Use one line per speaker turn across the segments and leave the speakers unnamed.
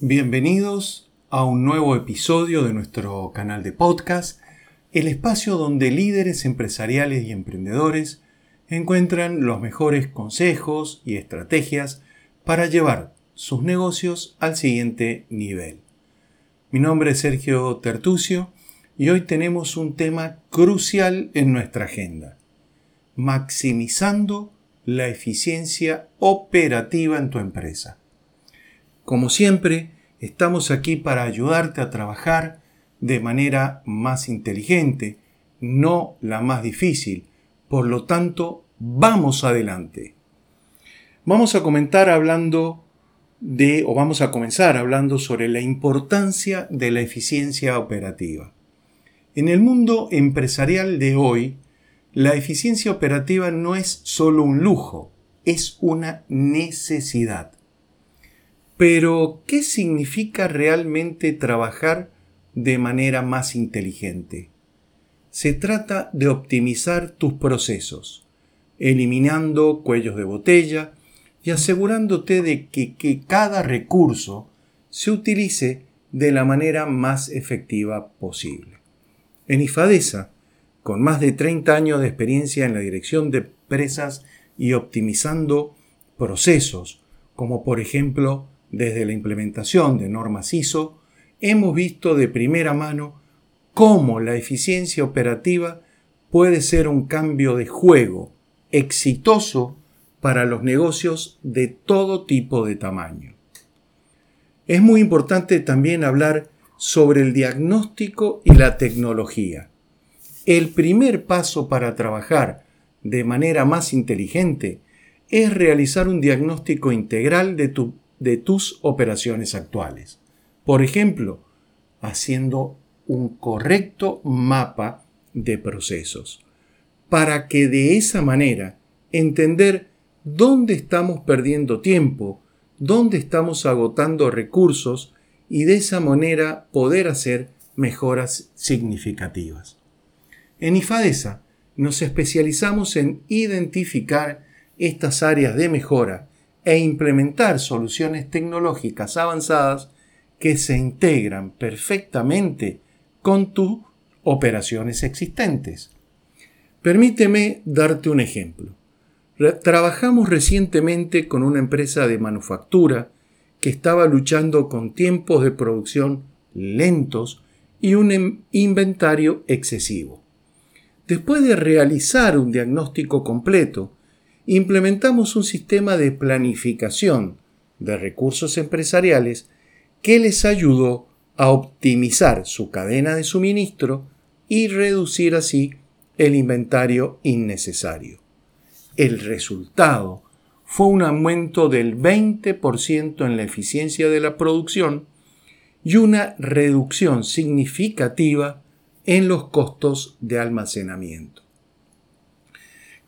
Bienvenidos a un nuevo episodio de nuestro canal de podcast, el espacio donde líderes empresariales y emprendedores encuentran los mejores consejos y estrategias para llevar sus negocios al siguiente nivel. Mi nombre es Sergio Tertucio y hoy tenemos un tema crucial en nuestra agenda, maximizando la eficiencia operativa en tu empresa. Como siempre, estamos aquí para ayudarte a trabajar de manera más inteligente, no la más difícil. Por lo tanto, vamos adelante. Vamos a comentar hablando de, o vamos a comenzar hablando sobre la importancia de la eficiencia operativa. En el mundo empresarial de hoy, la eficiencia operativa no es solo un lujo, es una necesidad. Pero, ¿qué significa realmente trabajar de manera más inteligente? Se trata de optimizar tus procesos, eliminando cuellos de botella y asegurándote de que, cada recurso se utilice de la manera más efectiva posible. En IFADESA, con más de 30 años de experiencia en la dirección de empresas y optimizando procesos, como por ejemplo desde la implementación de normas ISO, hemos visto de primera mano cómo la eficiencia operativa puede ser un cambio de juego exitoso para los negocios de todo tipo de tamaño. Es muy importante también hablar sobre el diagnóstico y la tecnología. El primer paso para trabajar de manera más inteligente es realizar un diagnóstico integral de tu de tus operaciones actuales. Por ejemplo, haciendo un correcto mapa de procesos, para que de esa manera entender dónde estamos perdiendo tiempo, dónde estamos agotando recursos y de esa manera poder hacer mejoras significativas. En IFADESA nos especializamos en identificar estas áreas de mejora e implementar soluciones tecnológicas avanzadas que se integran perfectamente con tus operaciones existentes. Permíteme darte un ejemplo. Trabajamos recientemente con una empresa de manufactura que estaba luchando con tiempos de producción lentos y un inventario excesivo. Después de realizar un diagnóstico completo, implementamos un sistema de planificación de recursos empresariales que les ayudó a optimizar su cadena de suministro y reducir así el inventario innecesario. El resultado fue un aumento del 20% en la eficiencia de la producción y una reducción significativa en los costos de almacenamiento.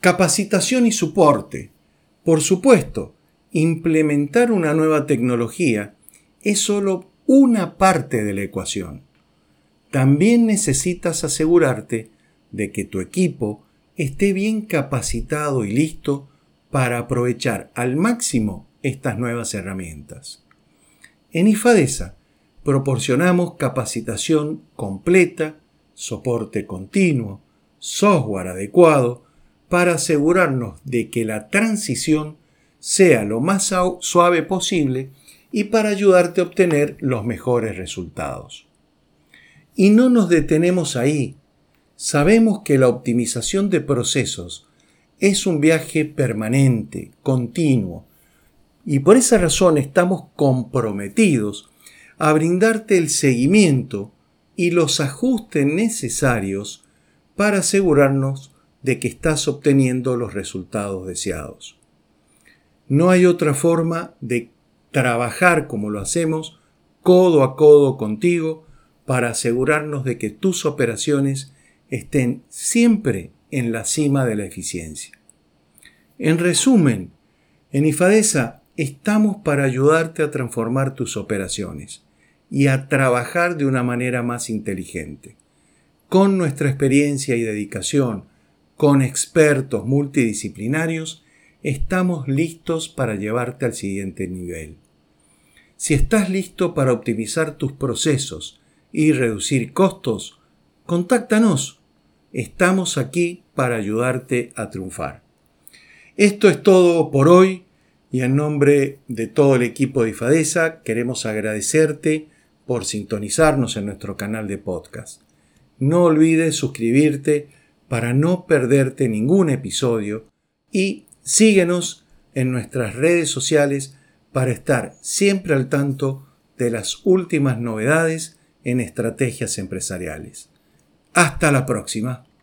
Capacitación y soporte. Por supuesto, implementar una nueva tecnología es solo una parte de la ecuación. También necesitas asegurarte de que tu equipo esté bien capacitado y listo para aprovechar al máximo estas nuevas herramientas. En IFADESA proporcionamos capacitación completa, soporte continuo, software adecuado, para asegurarnos de que la transición sea lo más suave posible y para ayudarte a obtener los mejores resultados. Y no nos detenemos ahí. Sabemos que la optimización de procesos es un viaje permanente, continuo, y por esa razón estamos comprometidos a brindarte el seguimiento y los ajustes necesarios para asegurarnos de que estás obteniendo los resultados deseados. No hay otra forma de trabajar como lo hacemos codo a codo contigo para asegurarnos de que tus operaciones estén siempre en la cima de la eficiencia. En resumen, en IFADESA estamos para ayudarte a transformar tus operaciones y a trabajar de una manera más inteligente. Con nuestra experiencia y dedicación, con expertos multidisciplinarios, estamos listos para llevarte al siguiente nivel. Si estás listo para optimizar tus procesos y reducir costos, contáctanos. Estamos aquí para ayudarte a triunfar. Esto es todo por hoy y en nombre de todo el equipo de IFADESA queremos agradecerte por sintonizarnos en nuestro canal de podcast. No olvides suscribirte para no perderte ningún episodio y síguenos en nuestras redes sociales para estar siempre al tanto de las últimas novedades en estrategias empresariales. Hasta la próxima.